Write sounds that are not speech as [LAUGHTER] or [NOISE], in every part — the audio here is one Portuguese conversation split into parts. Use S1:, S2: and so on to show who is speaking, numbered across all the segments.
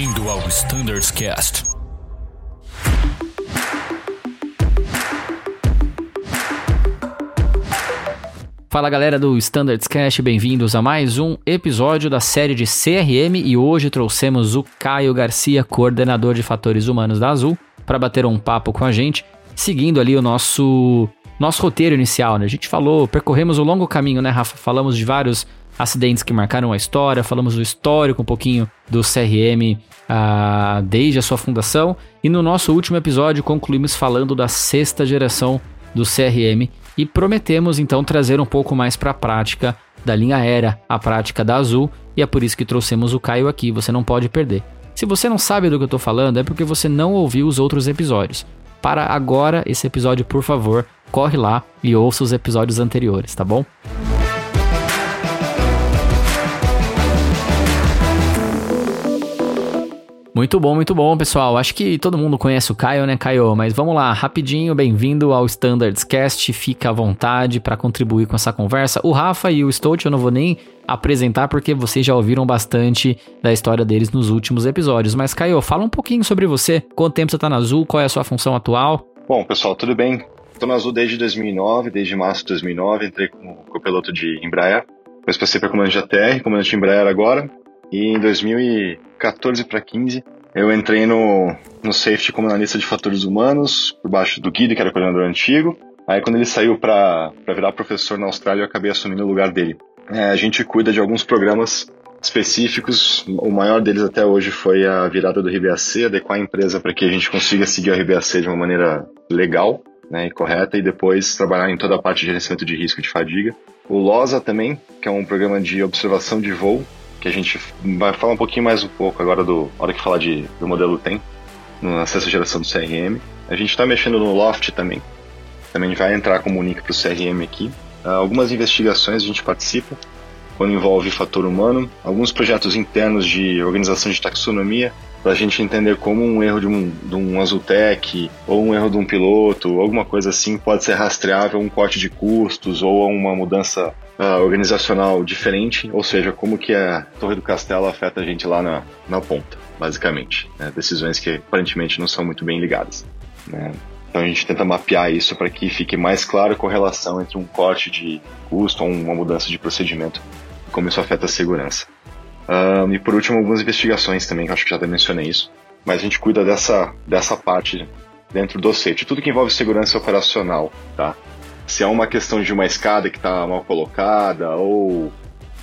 S1: Bem-vindo ao Standards Cast.
S2: Fala galera do Standards Cast, bem-vindos a mais um episódio da série de CRM e hoje trouxemos o Caio Garcia, coordenador de fatores humanos da Azul, para bater um papo com a gente, seguindo ali o nosso nosso roteiro inicial, né? A gente falou, percorremos o um longo caminho, né, Rafa? Falamos de vários acidentes que marcaram a história, falamos do histórico um pouquinho do CRM ah, desde a sua fundação e no nosso último episódio concluímos falando da sexta geração do CRM e prometemos então trazer um pouco mais para a prática da linha aérea, a prática da Azul, e é por isso que trouxemos o Caio aqui, você não pode perder. Se você não sabe do que eu estou falando, é porque você não ouviu os outros episódios. Para agora esse episódio, por favor, corre lá e ouça os episódios anteriores, tá bom? Muito bom, muito bom, pessoal. Acho que todo mundo conhece o Caio, né, Caio? Mas vamos lá, rapidinho, bem-vindo ao Standards Cast. Fica à vontade para contribuir com essa conversa. O Rafa e o Stout eu não vou nem apresentar porque vocês já ouviram bastante da história deles nos últimos episódios. Mas, Caio, fala um pouquinho sobre você. Quanto tempo você está na Azul? Qual é a sua função atual?
S3: Bom, pessoal, tudo bem? Estou na Azul desde 2009, desde março de 2009. Entrei como copiloto de Embraer. Depois passei para comandante de ATR, comandante de Embraer agora. E em 2014 para 15, eu entrei no, no Safety como analista de fatores humanos, por baixo do Guido, que era coordenador antigo. Aí quando ele saiu para virar professor na Austrália, eu acabei assumindo o lugar dele. É, a gente cuida de alguns programas específicos. O maior deles até hoje foi a virada do RBAC, adequar a empresa para que a gente consiga seguir o RBAC de uma maneira legal né, e correta, e depois trabalhar em toda a parte de gerenciamento de risco de fadiga. O LOSA também, que é um programa de observação de voo, que a gente vai falar um pouquinho mais um pouco agora do hora que falar de, do modelo TEM, na sexta geração do CRM. A gente está mexendo no Loft também, também vai entrar como link para o CRM aqui. Uh, algumas investigações a gente participa, quando envolve fator humano, alguns projetos internos de organização de taxonomia, para a gente entender como um erro de um, de um ou um erro de um piloto, alguma coisa assim, pode ser rastreável um corte de custos ou uma mudança uh, organizacional diferente, ou seja, como que a Torre do Castelo afeta a gente lá na, na ponta, basicamente. Né? Decisões que aparentemente não são muito bem ligadas. Né? Então a gente tenta mapear isso para que fique mais claro a correlação entre um corte de custo ou uma mudança de procedimento e como isso afeta a segurança. Um, e por último, algumas investigações também, que acho que já até mencionei isso. Mas a gente cuida dessa, dessa parte dentro do safety. Tudo que envolve segurança operacional, tá? Se é uma questão de uma escada que está mal colocada ou,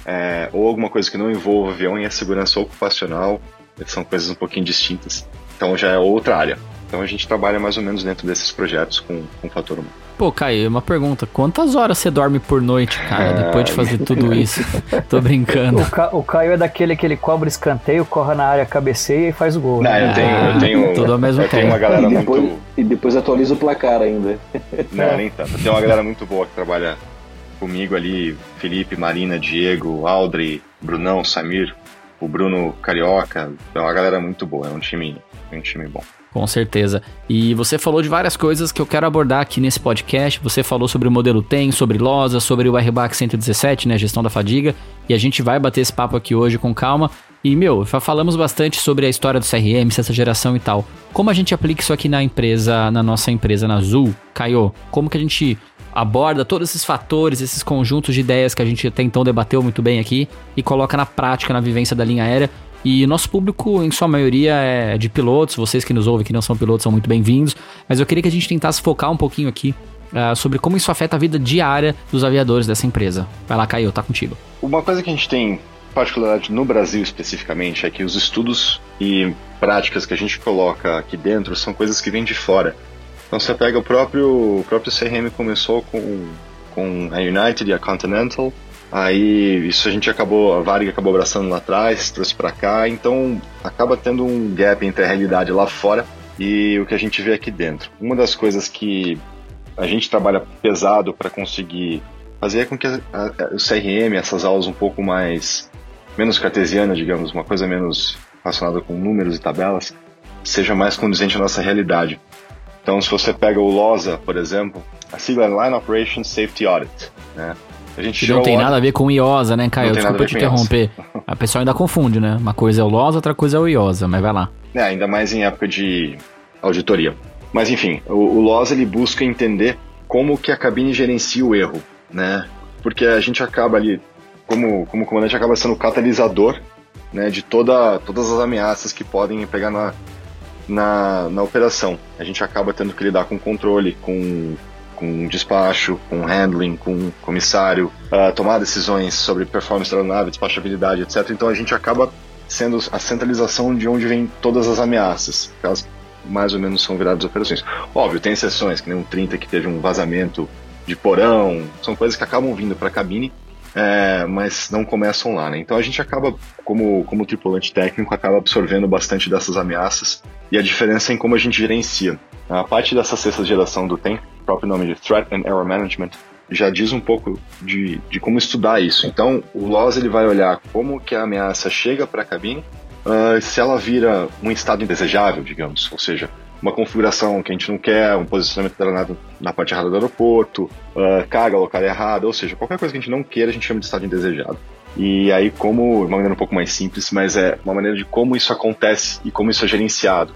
S3: é, ou alguma coisa que não envolva avião e a segurança ocupacional, são coisas um pouquinho distintas. Então já é outra área. Então a gente trabalha mais ou menos dentro desses projetos com, com fator humano.
S2: Pô, Caio, uma pergunta. Quantas horas você dorme por noite, cara, depois de fazer tudo [LAUGHS] isso? Tô brincando.
S4: O, Ca o, Caio é daquele que ele cobra escanteio, corre na área, cabeceia e faz o gol.
S3: Não, né? eu tenho, eu tenho, [LAUGHS]
S2: tudo ao mesmo
S3: eu
S2: tempo.
S3: tenho uma galera
S5: e depois,
S3: muito...
S5: E depois atualiza o placar ainda. [LAUGHS]
S3: Não, nem tanto. Tem uma galera muito boa que trabalha comigo ali, Felipe, Marina, Diego, Aldrey, Brunão, Samir, o Bruno Carioca. É uma galera muito boa, é um time, é um time bom.
S2: Com certeza. E você falou de várias coisas que eu quero abordar aqui nesse podcast. Você falou sobre o modelo TEM, sobre LOSA, sobre o RBAC 117, né, gestão da fadiga. E a gente vai bater esse papo aqui hoje com calma. E, meu, já falamos bastante sobre a história do CRM, essa geração e tal. Como a gente aplica isso aqui na empresa, na nossa empresa, na Azul, Caio? Como que a gente aborda todos esses fatores, esses conjuntos de ideias que a gente até então debateu muito bem aqui e coloca na prática, na vivência da linha aérea e nosso público, em sua maioria, é de pilotos. Vocês que nos ouvem que não são pilotos são muito bem-vindos. Mas eu queria que a gente tentasse focar um pouquinho aqui uh, sobre como isso afeta a vida diária dos aviadores dessa empresa. Vai lá, Caio, tá contigo.
S3: Uma coisa que a gente tem particularidade no Brasil especificamente é que os estudos e práticas que a gente coloca aqui dentro são coisas que vêm de fora. Então você pega o próprio, o próprio CRM começou com, com a United e a Continental, Aí isso a gente acabou, a Varig acabou abraçando lá atrás, trouxe para cá, então acaba tendo um gap entre a realidade lá fora e o que a gente vê aqui dentro. Uma das coisas que a gente trabalha pesado para conseguir fazer é com que a, a, o CRM, essas aulas um pouco mais menos cartesianas, digamos, uma coisa menos relacionada com números e tabelas, seja mais condizente à nossa realidade. Então, se você pega o LOSA, por exemplo, a sigla é Line Operations Safety Audit, né?
S2: A gente não tem nada a ver com IOSA, né, Caio? Desculpa te interromper. A pessoa ainda confunde, né? Uma coisa é o LOS, outra coisa é o IOSA, mas vai lá.
S3: É, ainda mais em época de auditoria. Mas enfim, o, o LOS ele busca entender como que a cabine gerencia o erro, né? Porque a gente acaba ali, como, como comandante, acaba sendo o catalisador né, de toda, todas as ameaças que podem pegar na, na, na operação. A gente acaba tendo que lidar com controle, com, com despacho, com handling, com comissário, uh, tomar decisões sobre performance da aeronave, despachabilidade, etc. Então a gente acaba sendo a centralização de onde vem todas as ameaças. Elas mais ou menos são viradas operações. Óbvio, tem exceções, que nem um 30 que teve um vazamento de porão, são coisas que acabam vindo para a cabine, é, mas não começam lá, né? Então a gente acaba, como, como tripulante técnico, acaba absorvendo bastante dessas ameaças e a diferença é em como a gente gerencia. A parte dessa sexta geração do TEM, próprio nome de Threat and Error Management, já diz um pouco de, de como estudar isso. Então, o LOS ele vai olhar como que a ameaça chega para a cabine, uh, se ela vira um estado indesejável, digamos, ou seja, uma configuração que a gente não quer, um posicionamento da aeronave na parte errada do aeroporto, uh, carga local errada, ou seja, qualquer coisa que a gente não queira, a gente chama de estado indesejado. E aí, como, uma maneira um pouco mais simples, mas é uma maneira de como isso acontece e como isso é gerenciado.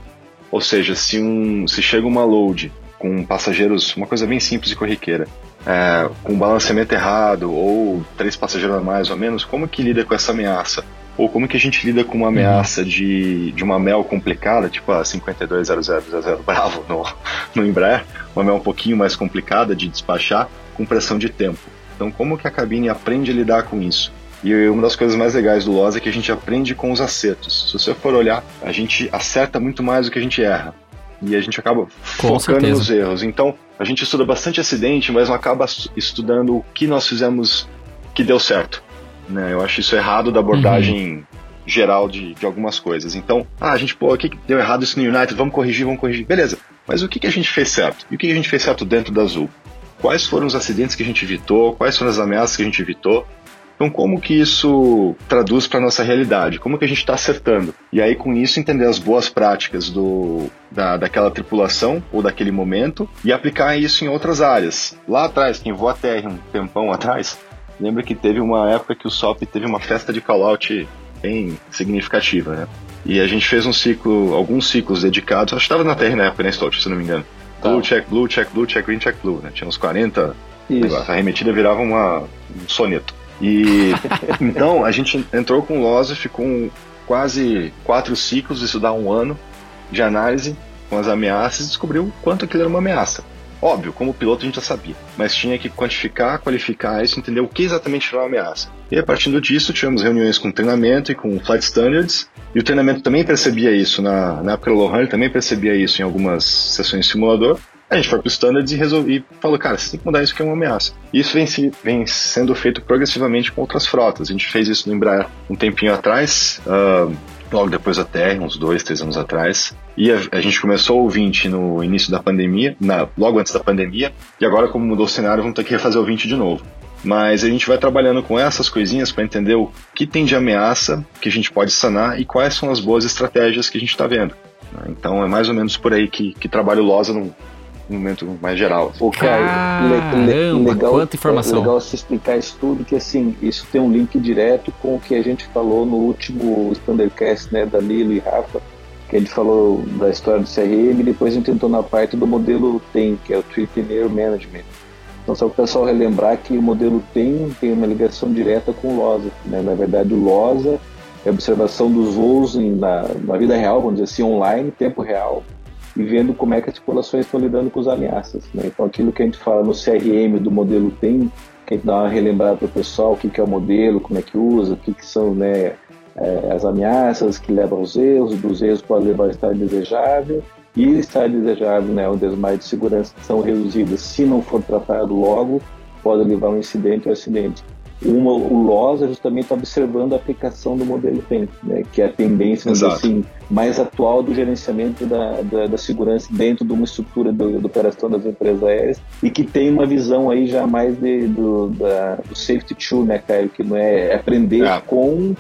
S3: Ou seja, se, um, se chega uma load com passageiros, uma coisa bem simples e corriqueira, é, com balanceamento errado ou três passageiros a mais ou menos, como que lida com essa ameaça? Ou como que a gente lida com uma uhum. ameaça de, de uma MEL complicada, tipo a 520000 Bravo no, [LAUGHS] no Embraer, uma MEL um pouquinho mais complicada de despachar, com pressão de tempo. Então, como que a cabine aprende a lidar com isso? E uma das coisas mais legais do LOS é que a gente aprende com os acertos. Se você for olhar, a gente acerta muito mais do que a gente erra. E a gente acaba com focando certeza. nos erros. Então, a gente estuda bastante acidente, mas não acaba estudando o que nós fizemos que deu certo. Né? Eu acho isso errado da abordagem uhum. geral de, de algumas coisas. Então, ah, a gente, pô, o que deu errado isso no United? Vamos corrigir, vamos corrigir. Beleza, mas o que, que a gente fez certo? E o que, que a gente fez certo dentro da Azul? Quais foram os acidentes que a gente evitou? Quais foram as ameaças que a gente evitou? Então, como que isso traduz para nossa realidade? Como que a gente está acertando? E aí, com isso, entender as boas práticas do, da, daquela tripulação ou daquele momento e aplicar isso em outras áreas. Lá atrás, quem voa a terra um tempão atrás, lembra que teve uma época que o SOP teve uma festa de call-out bem significativa, né? E a gente fez um ciclo, alguns ciclos dedicados, acho que estava na Terra na época, né, Stott, se não me engano. Tá. Blue, check, blue, check, blue, check, green, check, blue, né? Tinha uns 40, Isso. a remetida virava uma, um soneto. E [LAUGHS] então a gente entrou com o LOS, ficou quase quatro ciclos, isso dá um ano de análise com as ameaças e descobriu quanto aquilo era uma ameaça. Óbvio, como piloto a gente já sabia, mas tinha que quantificar, qualificar isso, entender o que exatamente era uma ameaça. E a partir disso, tivemos reuniões com treinamento e com flight standards, e o treinamento também percebia isso, na, na época do Lohan também percebia isso em algumas sessões de simulador, a gente foi para os standards e, resolvi, e falou, cara, você tem que mudar isso que é uma ameaça. E isso vem, se, vem sendo feito progressivamente com outras frotas. A gente fez isso no Embraer um tempinho atrás, uh, logo depois da TR, uns dois, três anos atrás. E a, a, gente começou o 20 no início da pandemia, na, logo antes da pandemia, e agora, como mudou o cenário, vamos ter que refazer o 20 de novo. Mas a gente vai trabalhando com essas coisinhas para entender o que tem de ameaça que a gente pode sanar e quais são as boas estratégias que a gente está vendo. Então é mais ou menos por aí que, que trabalho o LOSA no, no momento mais geral.
S4: O Caio, le, legal, quanta informação. É legal você explicar isso tudo, que assim, isso tem um link direto com o que a gente falou no último Standardcast, né, Danilo e Rafa, que a gente falou da história do CRM e depois a gente entrou na parte do modelo TEM, que é o Tripreneur Management. Então, só para o pessoal relembrar que o modelo TEM tem uma ligação direta com o LOSA. Né? Na verdade, o LOSA é a observação dos voos em, na, na vida real, vamos dizer assim, online, tempo real, e vendo como é que as populações estão lidando com as ameaças. Né? Então, aquilo que a gente fala no CRM do modelo TEM, que a gente dá uma relembrada para o pessoal, o que, que é o modelo, como é que usa, o que, que são né, é, as ameaças que levam aos erros, dos erros podem levar ao estado indesejável, e estar desejável, né, onde as de segurança são reduzidas, se não for tratado logo, pode levar a um incidente ou acidente. Uma, o LOS é justamente observando a aplicação do modelo TEM, né, que é a tendência assim, mais atual do gerenciamento da, da, da segurança dentro de uma estrutura do, do, operação das empresas aéreas e que tem uma visão aí já mais de, do, da, do safety tool, né, Caio, que não é aprender é. com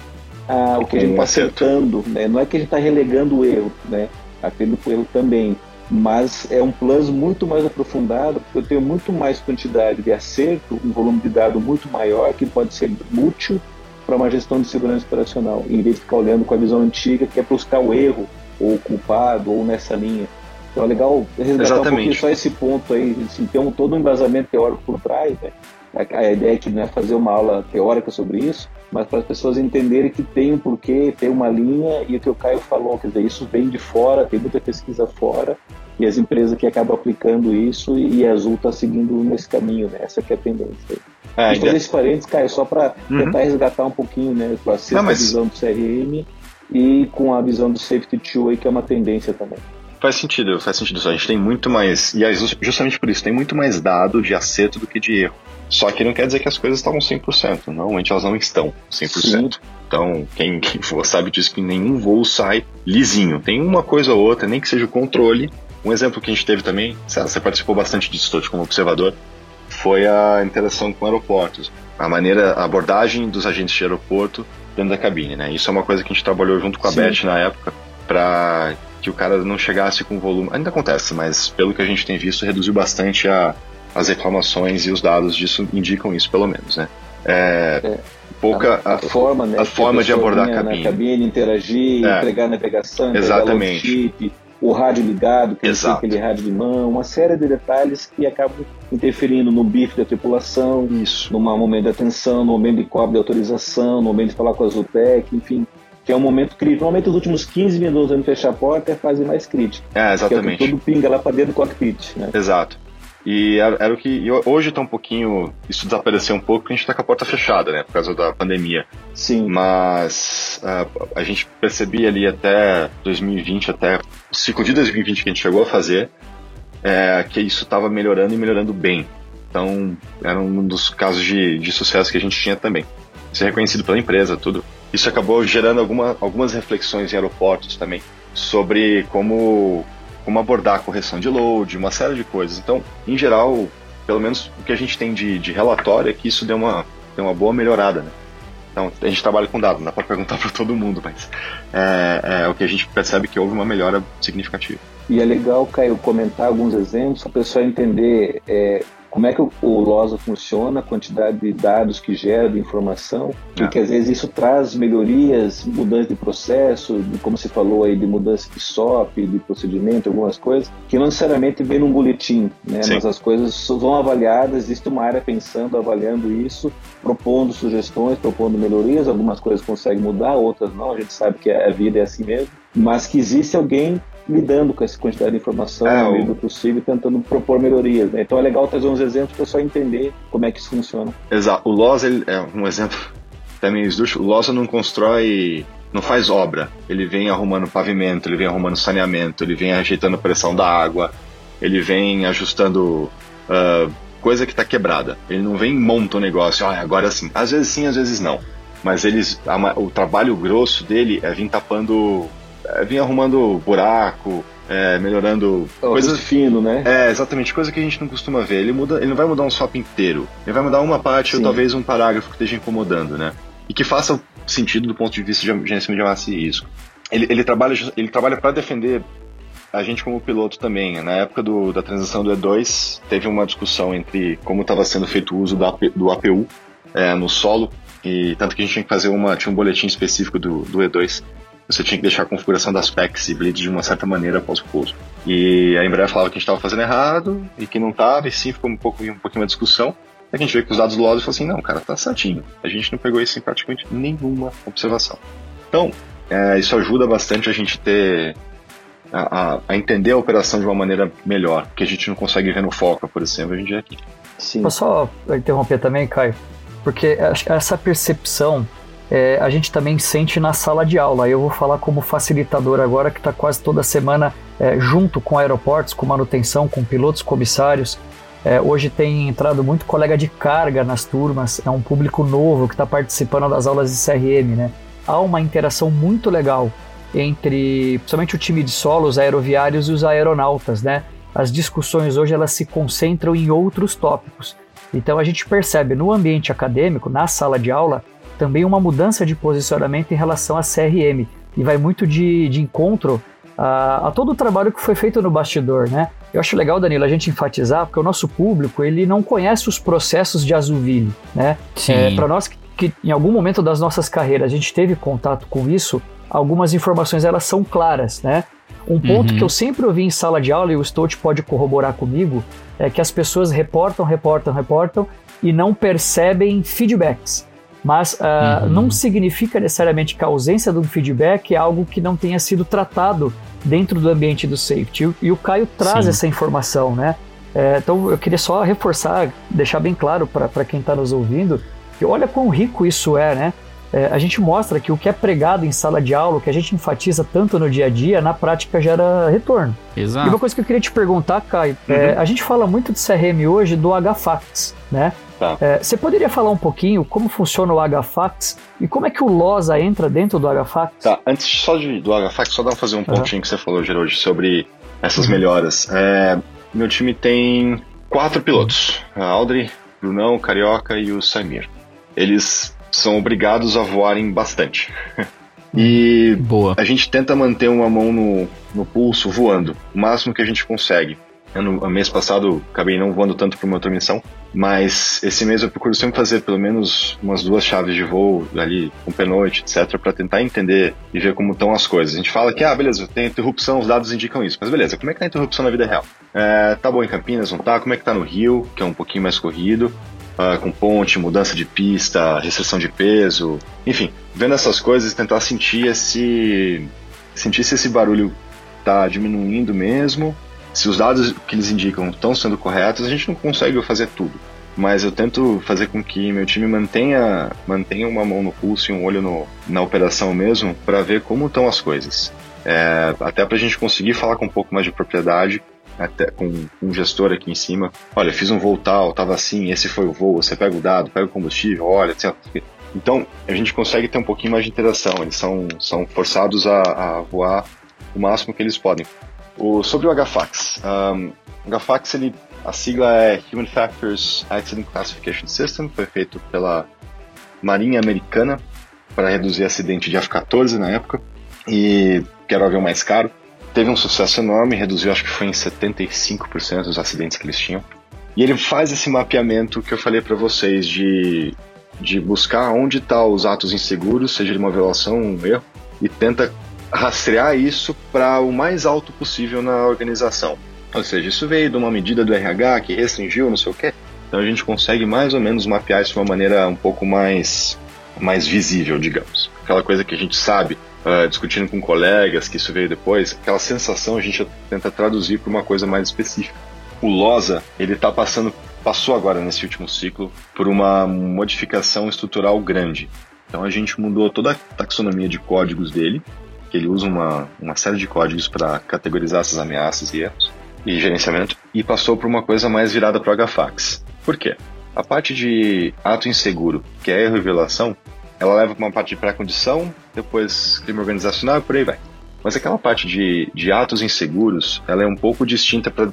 S4: a, o que a gente está acertando, né, não é que a gente está relegando o erro, né, aprende com o erro também, mas é um plus muito mais aprofundado, porque eu tenho muito mais quantidade de acerto, um volume de dado muito maior, que pode ser útil para uma gestão de segurança operacional, em vez de ficar olhando com a visão antiga, que é buscar o erro, ou o culpado, ou nessa linha. Então é legal resgatar Exatamente. um pouquinho só esse ponto aí, assim, tem um, todo um embasamento teórico por trás, né? a, a ideia aqui não é fazer uma aula teórica sobre isso, mas para as pessoas entenderem que tem um porquê, tem uma linha, e o que o Caio falou, quer dizer, isso vem de fora, tem muita pesquisa fora, e as empresas que acabam aplicando isso, e a Azul está seguindo nesse caminho, né? Essa que é a tendência. É, fazer esse parênteses, Caio, só para uhum. tentar resgatar um pouquinho, né, com a sexta mas... visão do CRM e com a visão do Safety Tool aí, que é uma tendência também.
S3: Faz sentido, faz sentido. A gente tem muito mais, e justamente por isso, tem muito mais dado de acerto do que de erro. Só que não quer dizer que as coisas estavam 100%. Normalmente elas não estão 100%. Sim. Então, quem, quem sabe disso que nenhum voo sai lisinho. Tem uma coisa ou outra, nem que seja o controle. Um exemplo que a gente teve também, você participou bastante disso, Totti, como observador, foi a interação com aeroportos. A maneira, a abordagem dos agentes de aeroporto dentro da cabine, né? Isso é uma coisa que a gente trabalhou junto com a Sim. Beth na época, para que o cara não chegasse com volume. Ainda acontece, mas pelo que a gente tem visto, reduziu bastante a, as reclamações e os dados disso indicam isso, pelo menos, né? É, é, pouca
S4: a, a, forma, né,
S3: a forma de abordar a cabine.
S4: Cabine, interagir, é, entregar a navegação,
S3: exatamente.
S4: Chip, o rádio ligado, que é aquele rádio de mão, uma série de detalhes que acabam interferindo no bife da tripulação,
S3: isso.
S4: no momento de atenção, no momento de cobre de autorização, no momento de falar com a Zutec, enfim que é um momento crítico. Normalmente os últimos 15 minutos antes de fechar a porta é a fase mais crítica.
S3: É, exatamente.
S4: Que é o que tudo pinga lá para dentro do cockpit. Né?
S3: Exato. E era o que. Hoje está um pouquinho. Isso desapareceu um pouco porque a gente está com a porta fechada, né? Por causa da pandemia.
S4: Sim.
S3: Mas a, a gente percebia ali até 2020, até o ciclo de 2020 que a gente chegou a fazer, é, que isso estava melhorando e melhorando bem. Então, era um dos casos de, de sucesso que a gente tinha também. Ser reconhecido pela empresa, tudo. Isso acabou gerando alguma, algumas reflexões em aeroportos também sobre como como abordar a correção de load, uma série de coisas. Então, em geral, pelo menos o que a gente tem de, de relatório é que isso deu uma, deu uma boa melhorada. Né? Então, a gente trabalha com dados, não dá para perguntar para todo mundo, mas é, é, o que a gente percebe que houve uma melhora significativa.
S4: E é legal, Caio, comentar alguns exemplos para o pessoal entender é, como é que o, o LOSA funciona, a quantidade de dados que gera, de informação, é. e que às vezes isso traz melhorias, mudanças de processo, de, como você falou aí, de mudança de SOP, de procedimento, algumas coisas, que não necessariamente vem num boletim, né? Sim. mas as coisas vão avaliadas, existe uma área pensando, avaliando isso, propondo sugestões, propondo melhorias, algumas coisas conseguem mudar, outras não, a gente sabe que a vida é assim mesmo, mas que existe alguém lidando com essa quantidade de informação é, no do possível e tentando propor melhorias. Né? Então é legal trazer uns exemplos para só entender como é que isso funciona.
S3: Exato. O Loza é um exemplo [LAUGHS] também esdrúxulo. O Loza não constrói, não faz obra. Ele vem arrumando pavimento, ele vem arrumando saneamento, ele vem ajeitando a pressão da água, ele vem ajustando uh, coisa que está quebrada. Ele não vem e monta o um negócio, ah, agora sim. Às vezes sim, às vezes não. Mas eles, a, o trabalho grosso dele é vir tapando vinha arrumando buraco, é, melhorando
S4: oh, coisas fino, né?
S3: É, exatamente, coisa que a gente não costuma ver. Ele muda, ele não vai mudar um SOP inteiro. Ele vai mudar uma parte Sim. ou talvez um parágrafo que esteja incomodando, né? E que faça sentido do ponto de vista de gerenciamento de ameaça e risco. Ele, ele trabalha, ele trabalha para defender a gente como piloto também. Na época do, da transição do E2, teve uma discussão entre como estava sendo feito o uso da, do APU é, no solo, e tanto que a gente tinha que fazer uma, tinha um boletim específico do, do E2 você tinha que deixar a configuração das packs e bleed de uma certa maneira após o pouso. E a Embraer falava que a gente estava fazendo errado e que não estava, e sim ficou um, pouco, um pouquinho uma discussão. Aí a gente veio com os dados do LOS e falou assim: não, cara, tá certinho. A gente não pegou isso em praticamente nenhuma observação. Então, é, isso ajuda bastante a gente ter. A, a, a, entender a operação de uma maneira melhor, que a gente não consegue ver no foco, por exemplo, a gente é aqui.
S2: Sim. Vou só interromper também, Caio, porque essa percepção é, a gente também sente na sala de aula. Eu vou falar como facilitador agora, que está quase toda semana é, junto com aeroportos, com manutenção, com pilotos, comissários. É, hoje tem entrado muito colega de carga nas turmas, é um público novo que está participando das aulas de CRM. Né? Há uma interação muito legal entre, principalmente o time de solo, os aeroviários e os aeronautas. Né? As discussões hoje elas se concentram em outros tópicos. Então a gente percebe no ambiente acadêmico, na sala de aula, também uma mudança de posicionamento em relação à CRM. E vai muito de, de encontro a, a, todo o trabalho que foi feito no bastidor, né? Eu acho legal, Danilo, a gente enfatizar, porque o nosso público, ele não conhece os processos de Azuville, né?
S6: É,
S2: Para nós que
S6: que em algum momento das nossas carreiras a gente teve contato com isso, algumas informações elas são claras, né? Um ponto uhum. que eu sempre ouvi em sala de aula, e o Stout pode corroborar comigo, é que as pessoas reportam, reportam, reportam e não percebem feedbacks. Mas uh, uhum. não significa necessariamente que a ausência do feedback é algo que não tenha sido tratado dentro do ambiente do safety. E o Caio traz Sim. essa informação, né? É, então eu queria só reforçar, deixar bem claro para quem está nos ouvindo, que olha quão rico isso é, né? É, a gente mostra que o que é pregado em sala de aula, o que a gente enfatiza tanto no dia a dia, na prática gera retorno.
S2: Exato.
S6: E uma coisa que eu queria te perguntar, Caio, é, uhum. é, a gente fala muito de CRM hoje do HFAX, né? Tá. É, você poderia falar um pouquinho como funciona o HFAX e como é que o LOSA entra dentro do HFAX?
S3: Tá, antes só de, do HFAX, só dar fazer um pontinho uhum. que você falou, Geraldo, sobre essas uhum. melhoras. É, meu time tem quatro pilotos: a Audrey, Brunão, Carioca e o Samir. Eles são obrigados a voarem bastante. [LAUGHS] e Boa. a gente tenta manter uma mão no, no pulso voando, o máximo que a gente consegue. No mês passado acabei não voando tanto por uma outra missão, mas esse mês eu procuro sempre fazer pelo menos umas duas chaves de voo ali com pernoite, etc, para tentar entender e ver como estão as coisas. A gente fala que, ah, beleza, tem interrupção, os dados indicam isso, mas beleza, como é que tá a interrupção na vida real? É, tá bom em Campinas, não tá? Como é que tá no Rio, que é um pouquinho mais corrido? Uh, com ponte, mudança de pista, restrição de peso, enfim, vendo essas coisas, tentar sentir esse sentir se esse barulho tá diminuindo mesmo se os dados que eles indicam estão sendo corretos, a gente não consegue fazer tudo. Mas eu tento fazer com que meu time mantenha, mantenha uma mão no pulso e um olho no, na operação mesmo, para ver como estão as coisas. É, até para a gente conseguir falar com um pouco mais de propriedade, até com um gestor aqui em cima. Olha, fiz um voo tal, estava assim, esse foi o voo, você pega o dado, pega o combustível, olha, etc. Então, a gente consegue ter um pouquinho mais de interação. Eles são, são forçados a, a voar o máximo que eles podem. O, sobre o HFAX. Um, o HFAX, ele, a sigla é Human Factors Accident Classification System, foi feito pela Marinha Americana para reduzir acidente de F-14 na época, e que era o avião mais caro. Teve um sucesso enorme, reduziu acho que foi em 75% dos acidentes que eles tinham. E ele faz esse mapeamento que eu falei para vocês de, de buscar onde estão tá os atos inseguros, seja de uma violação um erro, e tenta rastrear isso para o mais alto possível na organização. Ou seja, isso veio de uma medida do RH que restringiu, não sei o quê. Então a gente consegue mais ou menos mapear isso de uma maneira um pouco mais, mais visível, digamos. Aquela coisa que a gente sabe, uh, discutindo com colegas, que isso veio depois, aquela sensação a gente tenta traduzir para uma coisa mais específica. O LOSA, ele está passando, passou agora nesse último ciclo, por uma modificação estrutural grande. Então a gente mudou toda a taxonomia de códigos dele, que ele usa uma, uma série de códigos para categorizar essas ameaças e erros e gerenciamento, e passou por uma coisa mais virada para o HFAX. Por quê? A parte de ato inseguro, que é erro e violação, ela leva para uma parte de pré-condição, depois crime organizacional e por aí vai. Mas aquela parte de, de atos inseguros, ela é um pouco distinta pra,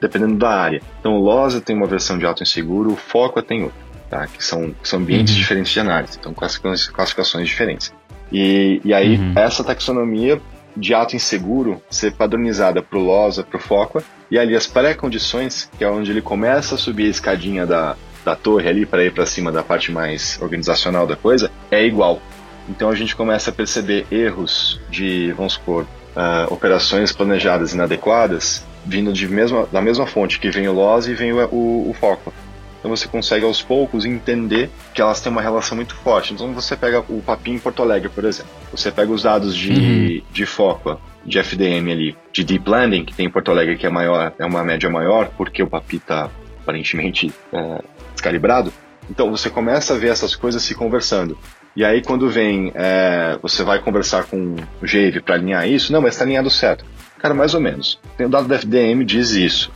S3: dependendo da área. Então o LOSA tem uma versão de ato inseguro, o FOCA tem outra, tá? que, são, que são ambientes uhum. diferentes de análise, então classificações diferentes. E, e aí, uhum. essa taxonomia de ato inseguro ser padronizada para o LOSA, para o FOCA, e ali as pré-condições, que é onde ele começa a subir a escadinha da, da torre ali para ir para cima da parte mais organizacional da coisa, é igual. Então a gente começa a perceber erros de, vamos supor, uh, operações planejadas inadequadas vindo de mesma, da mesma fonte que vem o LOSA e vem o, o, o FOCA. Então você consegue aos poucos entender que elas têm uma relação muito forte. Então você pega o papinho em Porto Alegre, por exemplo. Você pega os dados de, uhum. de FOCA, de FDM ali, de Deep Landing, que tem em Porto Alegre, que é maior, é uma média maior, porque o papi está aparentemente é, descalibrado. Então você começa a ver essas coisas se conversando. E aí quando vem, é, você vai conversar com o GAVE para alinhar isso, não, mas está alinhado certo. Cara, mais ou menos. Tem o dado da FDM diz isso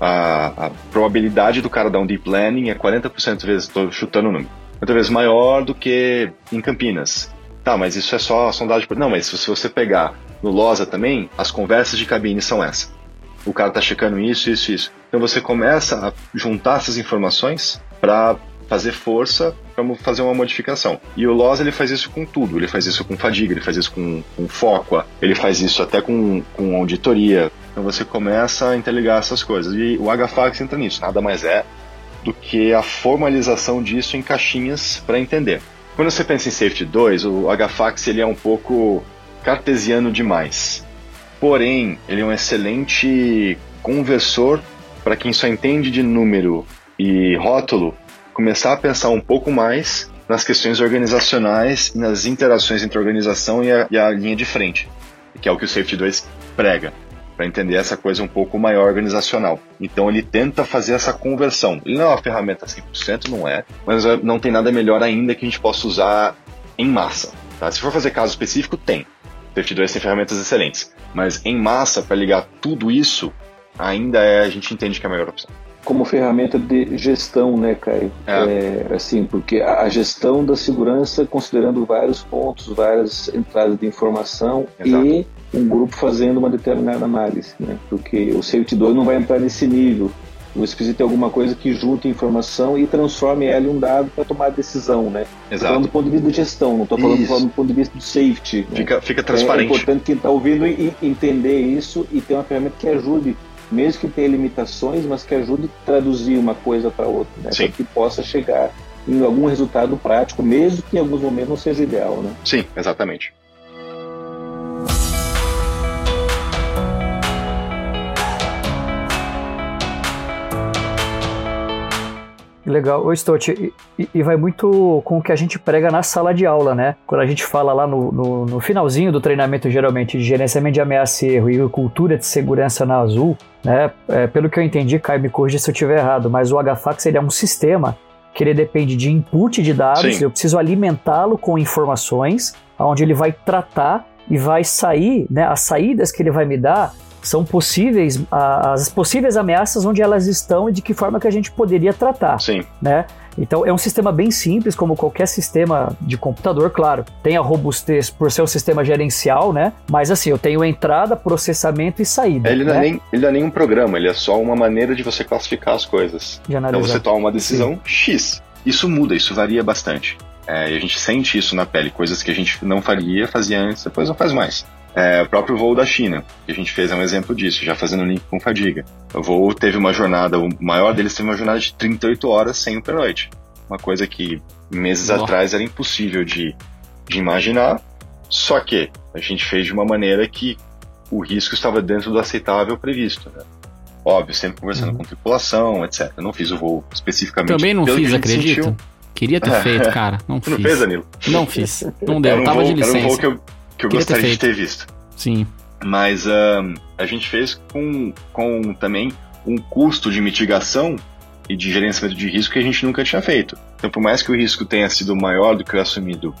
S3: a, a probabilidade do cara dar um deep landing é 40% vezes, estou chutando o número, 40 vezes maior do que em Campinas. Tá, mas isso é só sondagem. Não, mas se você pegar no LOSA também, as conversas de cabine são essas. O cara tá checando isso, isso, isso. Então você começa a juntar essas informações para fazer força para fazer uma modificação. E o Loz ele faz isso com tudo. Ele faz isso com fadiga, ele faz isso com, com foco, ele faz isso até com, com auditoria. Então você começa a interligar essas coisas. E o HFAX entra nisso. Nada mais é do que a formalização disso em caixinhas para entender. Quando você pensa em Safety 2, o HFAX ele é um pouco cartesiano demais. Porém, ele é um excelente conversor para quem só entende de número e rótulo, começar a pensar um pouco mais nas questões organizacionais, nas interações entre a organização e a, e a linha de frente, que é o que o Safety 2 prega para entender essa coisa um pouco maior organizacional. Então ele tenta fazer essa conversão. Ele não é uma ferramenta 100%, não é, mas é, não tem nada melhor ainda que a gente possa usar em massa. Tá? Se for fazer caso específico, tem. O TF2 tem ferramentas excelentes, mas em massa, para ligar tudo isso, ainda é, a gente entende que é a melhor opção
S4: como ferramenta de gestão, né, Caio? É. é. assim, porque a gestão da segurança, considerando vários pontos, várias entradas de informação Exato. e um grupo fazendo uma determinada análise, né? Porque o Safety 2 não vai entrar nesse nível. Você precisa ter alguma coisa que junte informação e transforme ela em um dado para tomar decisão, né?
S3: Exato.
S4: Falando do ponto de vista de gestão, não estou falando, falando, do ponto de vista do safety.
S3: Fica, né? fica transparente.
S4: É, é importante quem está ouvindo entender isso e ter uma ferramenta que ajude mesmo que tenha limitações, mas que ajude a traduzir uma coisa para outra, né? para que possa chegar em algum resultado prático, mesmo que em alguns momentos não seja ideal. Né?
S3: Sim, exatamente.
S6: Legal. Ô, Stott, e, e, vai muito com o que a gente prega na sala de aula, né? Quando a gente fala lá no, no, no finalzinho do treinamento, geralmente, de gerenciamento de ameaça e erro e cultura de segurança na Azul, né? É, pelo que eu entendi, Caio, me corrija se eu estiver errado, mas o HFAX ele é um sistema que ele depende de input de dados, Sim. eu preciso alimentá-lo com informações, onde ele vai tratar e vai sair, né? As saídas que ele vai me dar são possíveis, as possíveis ameaças onde elas estão e de que forma que a gente poderia tratar.
S3: Sim.
S6: Né? Então é um sistema bem simples, como qualquer sistema de computador, claro. Tem a robustez por ser um sistema gerencial, né? Mas assim, eu tenho entrada, processamento e saída.
S3: Ele,
S6: né?
S3: não, é nem, ele não é nem um programa, ele é só uma maneira de você classificar as coisas. Então você toma uma decisão Sim. X. Isso muda, isso varia bastante. É, e a gente sente isso na pele, coisas que a gente não faria, fazia antes, depois não faz mais. É, o próprio voo da China, que a gente fez é um exemplo disso, já fazendo link com fadiga. O voo teve uma jornada, o maior deles teve uma jornada de 38 horas sem o pernoite. Uma coisa que meses Nossa. atrás era impossível de, de imaginar, só que a gente fez de uma maneira que o risco estava dentro do aceitável previsto. Né? Óbvio, sempre conversando uhum. com tripulação, etc. Eu não fiz o voo especificamente.
S2: Também não fiz, acredito. Sentiu. Queria ter [LAUGHS] feito, cara. Não fiz.
S3: Não fez, Danilo?
S2: Não fiz. Não [LAUGHS] deu, um tava voo, de licença.
S3: Era um voo que eu, que eu gostaria ter de ter visto.
S2: Sim.
S3: Mas uh, a gente fez com, com também um custo de mitigação e de gerenciamento de risco que a gente nunca tinha feito. Então, por mais que o risco tenha sido maior do que o assumido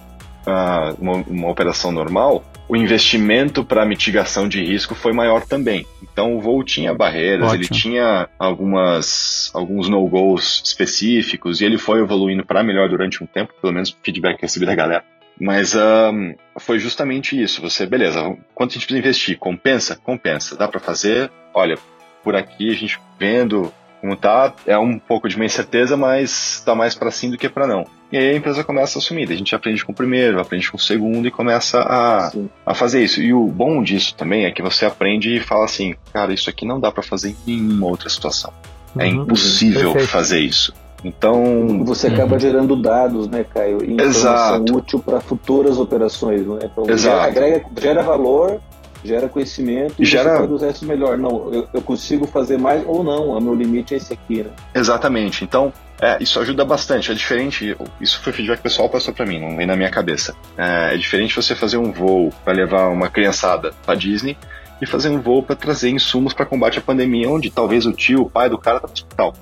S3: uh, uma, uma operação normal, o investimento para mitigação de risco foi maior também. Então o voo tinha barreiras, Ótimo. ele tinha algumas alguns no-goes específicos e ele foi evoluindo para melhor durante um tempo, pelo menos o feedback recebido da galera. Mas um, foi justamente isso. Você, beleza, quanto a gente precisa investir? Compensa? Compensa. Dá para fazer? Olha, por aqui a gente vendo como tá, é um pouco de uma incerteza, mas tá mais para sim do que para não. E aí a empresa começa a assumir. A gente aprende com o primeiro, aprende com o segundo e começa a, a fazer isso. E o bom disso também é que você aprende e fala assim, cara, isso aqui não dá para fazer em nenhuma outra situação. É uhum, impossível uhum, fazer isso. Então.
S4: Você acaba uhum. gerando dados, né, Caio? E Exato. útil para futuras operações, né? Então, Exato. Agrega, gera valor, gera conhecimento e gera... você produz melhor. Não, eu, eu, consigo fazer mais ou não, o meu limite é esse aqui, né?
S3: Exatamente. Então, é, isso ajuda bastante. É diferente, isso foi feedback que o pessoal passou para mim, não vem na minha cabeça. É, é diferente você fazer um voo para levar uma criançada para Disney e fazer um voo para trazer insumos para combate à pandemia, onde talvez o tio, o pai do cara tá no hospital.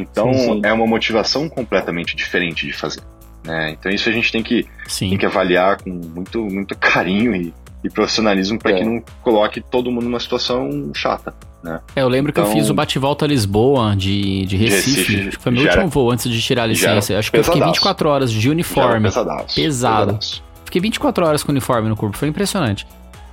S3: Então sim, sim. é uma motivação completamente diferente de fazer. Né? Então isso a gente tem que, tem que avaliar com muito, muito carinho e, e profissionalismo para é. que não coloque todo mundo numa situação chata. Né?
S2: É, eu lembro então, que eu fiz então o bate-volta a Lisboa de, de Recife, Recife, acho que foi meu último voo antes de tirar a licença. Acho que eu fiquei 24 horas de uniforme. Pesadaço, pesado. Pesadaço. Fiquei 24 horas com uniforme no corpo, foi impressionante.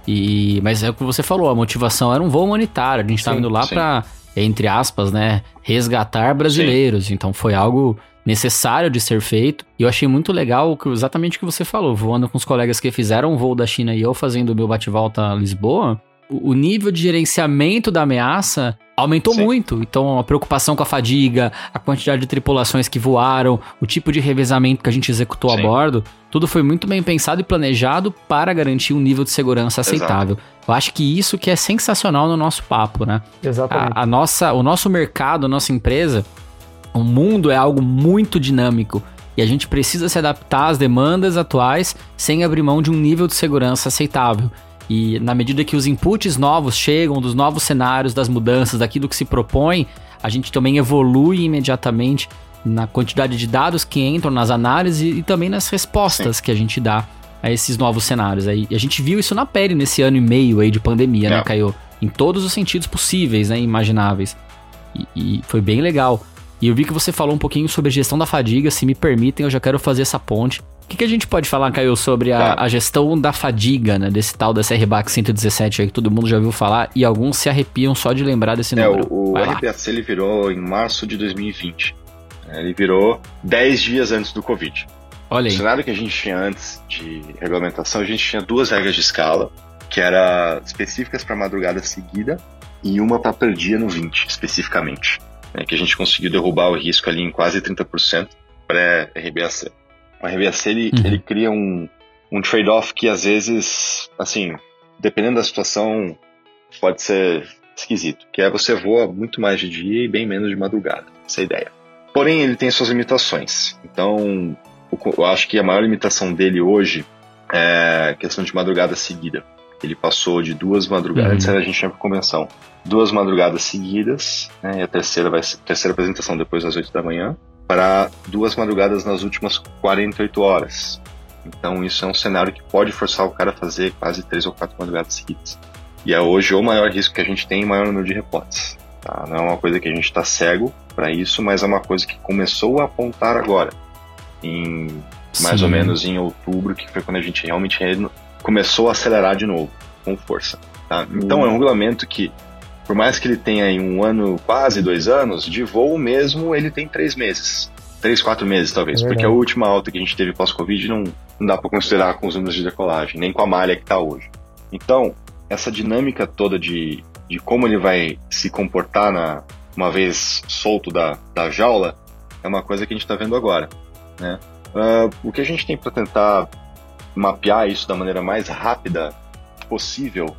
S2: E, mas é o que você falou, a motivação era um voo humanitário. A gente estava indo lá para entre aspas, né, resgatar brasileiros. Sim. Então foi algo necessário de ser feito. E eu achei muito legal exatamente o que você falou, voando com os colegas que fizeram o voo da China e eu fazendo o meu bate-volta a Lisboa. O nível de gerenciamento da ameaça aumentou Sim. muito. Então, a preocupação com a fadiga, a quantidade de tripulações que voaram, o tipo de revezamento que a gente executou Sim. a bordo, tudo foi muito bem pensado e planejado para garantir um nível de segurança aceitável. Exato. Eu acho que isso que é sensacional no nosso papo, né?
S6: Exatamente.
S2: A, a nossa, o nosso mercado, a nossa empresa, o mundo é algo muito dinâmico. E a gente precisa se adaptar às demandas atuais sem abrir mão de um nível de segurança aceitável. E na medida que os inputs novos chegam, dos novos cenários, das mudanças, daquilo que se propõe, a gente também evolui imediatamente na quantidade de dados que entram nas análises e também nas respostas Sim. que a gente dá a esses novos cenários. Aí, a gente viu isso na pele nesse ano e meio aí de pandemia, né, é. né, Caio? Em todos os sentidos possíveis, né, imagináveis. E, e foi bem legal. E eu vi que você falou um pouquinho sobre gestão da fadiga, se me permitem, eu já quero fazer essa ponte. O que, que a gente pode falar, Caio, sobre a, a, gestão da fadiga, né? Desse tal da CRBAC 117 aí que todo mundo já ouviu falar e alguns se arrepiam só de lembrar desse
S3: é,
S2: número.
S3: O, o RPAC ele virou em março de 2020. É, ele virou 10 dias antes do Covid.
S2: Olha aí.
S3: O cenário que a gente tinha antes de regulamentação, a gente tinha duas regras de escala, que eram específicas para madrugada seguida e uma para per dia no 20, especificamente. Né, que a gente conseguiu derrubar o risco ali em quase 30% pré-RBAC. O RBAC ele, uhum. ele cria um, um trade-off que às vezes, assim, dependendo da situação, pode ser esquisito, que é você voa muito mais de dia e bem menos de madrugada. Essa é a ideia. Porém, ele tem suas limitações. Então, eu acho que a maior limitação dele hoje é a questão de madrugada seguida. Ele passou de duas madrugadas, uhum. antes a gente tinha convenção, duas madrugadas seguidas, né, e a terceira vai ser, terceira apresentação depois das 8 da manhã, para duas madrugadas nas últimas 48 horas. Então isso é um cenário que pode forçar o cara a fazer quase três ou quatro madrugadas seguidas. E é hoje o maior risco que a gente tem, o maior número de reportes. Tá? Não é uma coisa que a gente está cego para isso, mas é uma coisa que começou a apontar agora. Em mais Sim. ou menos em outubro, que foi quando a gente realmente começou a acelerar de novo, com força. Tá? Então é um regulamento que por mais que ele tenha aí um ano, quase dois anos, de voo mesmo ele tem três meses. Três, quatro meses talvez, é porque a última alta que a gente teve pós-Covid não, não dá para considerar com os números de decolagem, nem com a malha que está hoje. Então, essa dinâmica toda de, de como ele vai se comportar na, uma vez solto da, da jaula é uma coisa que a gente está vendo agora. Né? Uh, o que a gente tem para tentar mapear isso da maneira mais rápida possível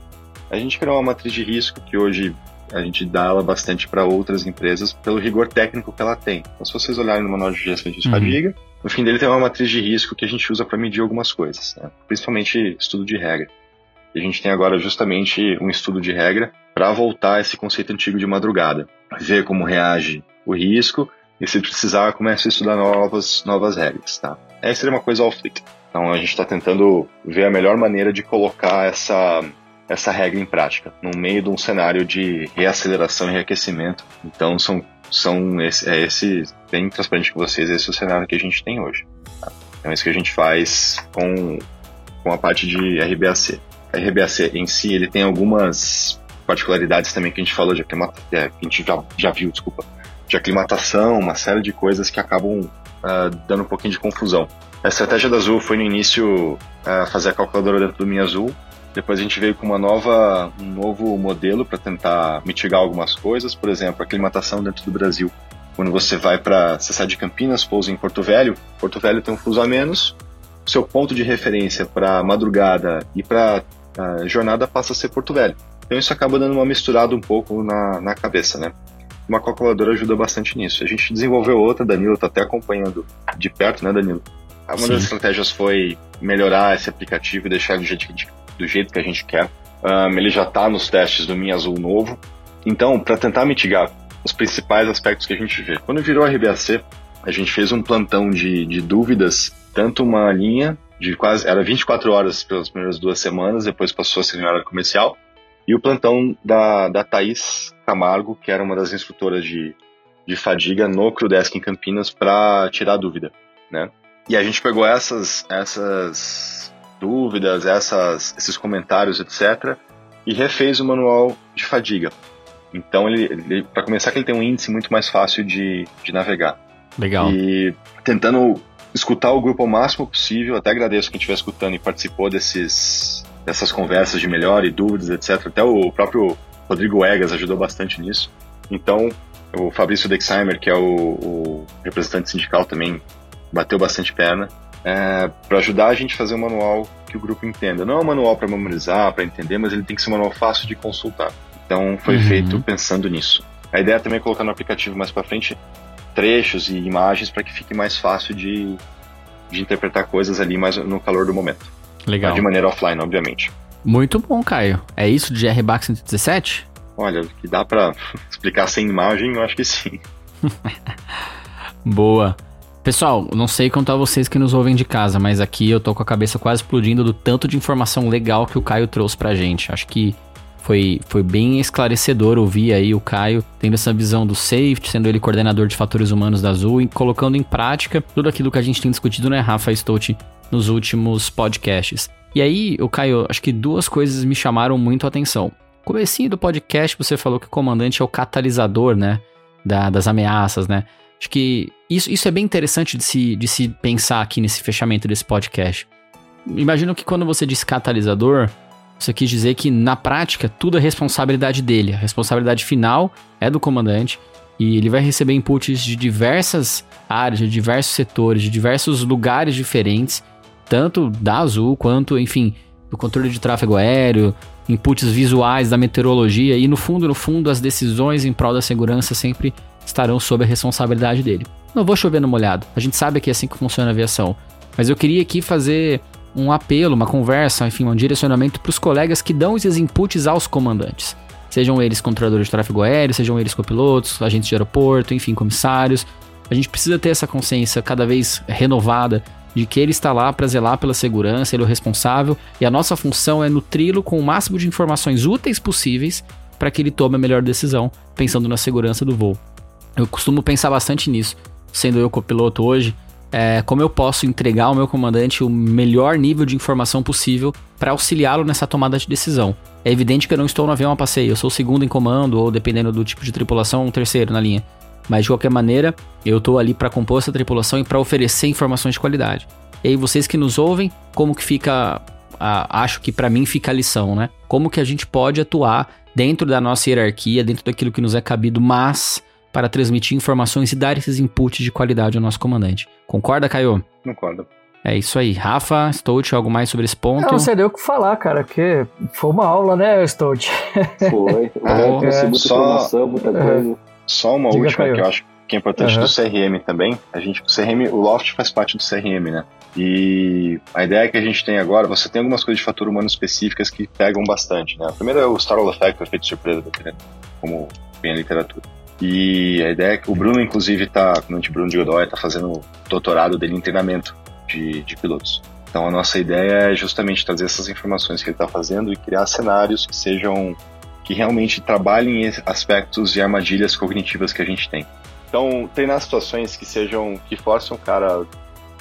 S3: a gente criou uma matriz de risco que hoje a gente dá ela bastante para outras empresas pelo rigor técnico que ela tem. Então, se vocês olharem no manual de gestão de fadiga, uhum. no fim dele tem uma matriz de risco que a gente usa para medir algumas coisas, né? principalmente estudo de regra. E a gente tem agora justamente um estudo de regra para voltar esse conceito antigo de madrugada, ver como reage o risco e se precisar começa a estudar novas novas regras, tá? Essa seria uma coisa off-fleet. Então a gente está tentando ver a melhor maneira de colocar essa essa regra em prática, no meio de um cenário de reaceleração e reaquecimento. Então, são, são esse, é esse, bem transparente com vocês, esse é o cenário que a gente tem hoje. Tá? Então, é isso que a gente faz com, com a parte de RBAC. A RBAC em si, ele tem algumas particularidades também que a gente falou de aclimatação, é, que a gente já, já viu, desculpa, de aclimatação, uma série de coisas que acabam uh, dando um pouquinho de confusão. A estratégia da Azul foi no início uh, fazer a calculadora dentro do Minha Azul, depois a gente veio com uma nova, um novo modelo para tentar mitigar algumas coisas, por exemplo, a aclimatação dentro do Brasil. Quando você vai para, você sai de Campinas, pousa em Porto Velho, Porto Velho tem um fuso a menos, seu ponto de referência para madrugada e para jornada passa a ser Porto Velho. Então isso acaba dando uma misturada um pouco na, na cabeça, né? Uma calculadora ajuda bastante nisso. A gente desenvolveu outra, Danilo está até acompanhando de perto, né, Danilo? Uma Sim. das estratégias foi melhorar esse aplicativo e deixar ele jeito que do jeito que a gente quer. Um, ele já está nos testes do Minha Azul novo. Então, para tentar mitigar os principais aspectos que a gente vê. Quando virou a RBAC, a gente fez um plantão de, de dúvidas, tanto uma linha de quase, era 24 horas pelas primeiras duas semanas, depois passou a ser hora comercial, e o plantão da, da Thaís Camargo, que era uma das instrutoras de, de fadiga no Crudesk em Campinas, para tirar dúvida, né? E a gente pegou essas, essas dúvidas, essas, esses comentários, etc. E refez o manual de fadiga. Então, ele, ele para começar, que ele tem um índice muito mais fácil de, de navegar.
S2: Legal.
S3: E tentando escutar o grupo ao máximo possível, até agradeço quem estiver escutando e participou desses, dessas conversas de melhor e dúvidas, etc. Até o próprio Rodrigo Egas ajudou bastante nisso. Então, o Fabrício Dexheimer, que é o, o representante sindical, também bateu bastante perna é, para ajudar a gente a fazer um manual que o grupo entenda. Não é um manual para memorizar, para entender, mas ele tem que ser um manual fácil de consultar. Então, foi uhum. feito pensando nisso. A ideia também é colocar no aplicativo mais para frente trechos e imagens para que fique mais fácil de, de interpretar coisas ali mais no calor do momento.
S2: Legal.
S3: Mas de maneira offline, obviamente.
S2: Muito bom, Caio. É isso de RBAC 117?
S3: Olha, que dá para [LAUGHS] explicar sem imagem, eu acho que sim. [LAUGHS]
S2: Boa. Pessoal, não sei quanto a vocês que nos ouvem de casa, mas aqui eu tô com a cabeça quase explodindo do tanto de informação legal que o Caio trouxe pra gente. Acho que foi, foi bem esclarecedor ouvir aí o Caio tendo essa visão do safety, sendo ele coordenador de fatores humanos da Azul e colocando em prática tudo aquilo que a gente tem discutido, né, Rafa Stout, nos últimos podcasts. E aí, o Caio, acho que duas coisas me chamaram muito a atenção. Comecinho do podcast, você falou que o comandante é o catalisador, né, da, das ameaças, né? Acho que isso, isso é bem interessante de se, de se pensar aqui nesse fechamento desse podcast. Imagino que quando você diz catalisador, você quis dizer que, na prática, tudo é responsabilidade dele. A responsabilidade final é do comandante e ele vai receber inputs de diversas áreas, de diversos setores, de diversos lugares diferentes, tanto da Azul quanto, enfim, do controle de tráfego aéreo, inputs visuais da meteorologia e, no fundo, no fundo, as decisões em prol da segurança sempre estarão sob a responsabilidade dele. Não vou chover no molhado, a gente sabe que é assim que funciona a aviação, mas eu queria aqui fazer um apelo, uma conversa, enfim, um direcionamento para os colegas que dão esses inputs aos comandantes. Sejam eles controladores de tráfego aéreo, sejam eles copilotos, agentes de aeroporto, enfim, comissários. A gente precisa ter essa consciência cada vez renovada de que ele está lá para zelar pela segurança, ele é o responsável, e a nossa função é nutri-lo com o máximo de informações úteis possíveis para que ele tome a melhor decisão, pensando na segurança do voo. Eu costumo pensar bastante nisso, sendo eu copiloto hoje, é, como eu posso entregar ao meu comandante o melhor nível de informação possível para auxiliá-lo nessa tomada de decisão. É evidente que eu não estou no avião a passeio, eu sou o segundo em comando, ou dependendo do tipo de tripulação, um terceiro na linha. Mas de qualquer maneira, eu estou ali para compor essa tripulação e para oferecer informações de qualidade. E aí, vocês que nos ouvem, como que fica. A, acho que para mim fica a lição, né? Como que a gente pode atuar dentro da nossa hierarquia, dentro daquilo que nos é cabido, mas para transmitir informações e dar esses inputs de qualidade ao nosso comandante. Concorda, Caio?
S3: Concordo.
S2: É isso aí. Rafa, Stout, algo mais sobre esse ponto?
S6: Não sei nem o que falar, cara, porque foi uma aula, né, Stout? [LAUGHS]
S4: Foi. Oh, [LAUGHS] é, muita só, informação, muita coisa.
S3: Só uma Diga, última Caio. que eu acho que é importante uhum. do CRM também. A gente, o CRM, o Loft faz parte do CRM, né? E a ideia que a gente tem agora, você tem algumas coisas de fator humano específicas que pegam bastante, né? A primeira é o Startle Effect, o efeito surpresa, como vem a literatura. E a ideia é que o Bruno, inclusive, está, o comandante Bruno de Godoy, está fazendo o doutorado dele em treinamento de, de pilotos. Então a nossa ideia é justamente trazer essas informações que ele está fazendo e criar cenários que sejam que realmente trabalhem aspectos e armadilhas cognitivas que a gente tem. Então treinar situações que sejam que forçam o cara,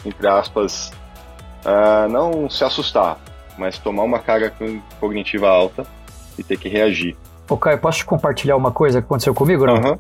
S3: entre aspas, uh, não se assustar, mas tomar uma carga cognitiva alta e ter que reagir.
S6: Ô Caio, posso te compartilhar uma coisa que aconteceu comigo? Não? Uhum.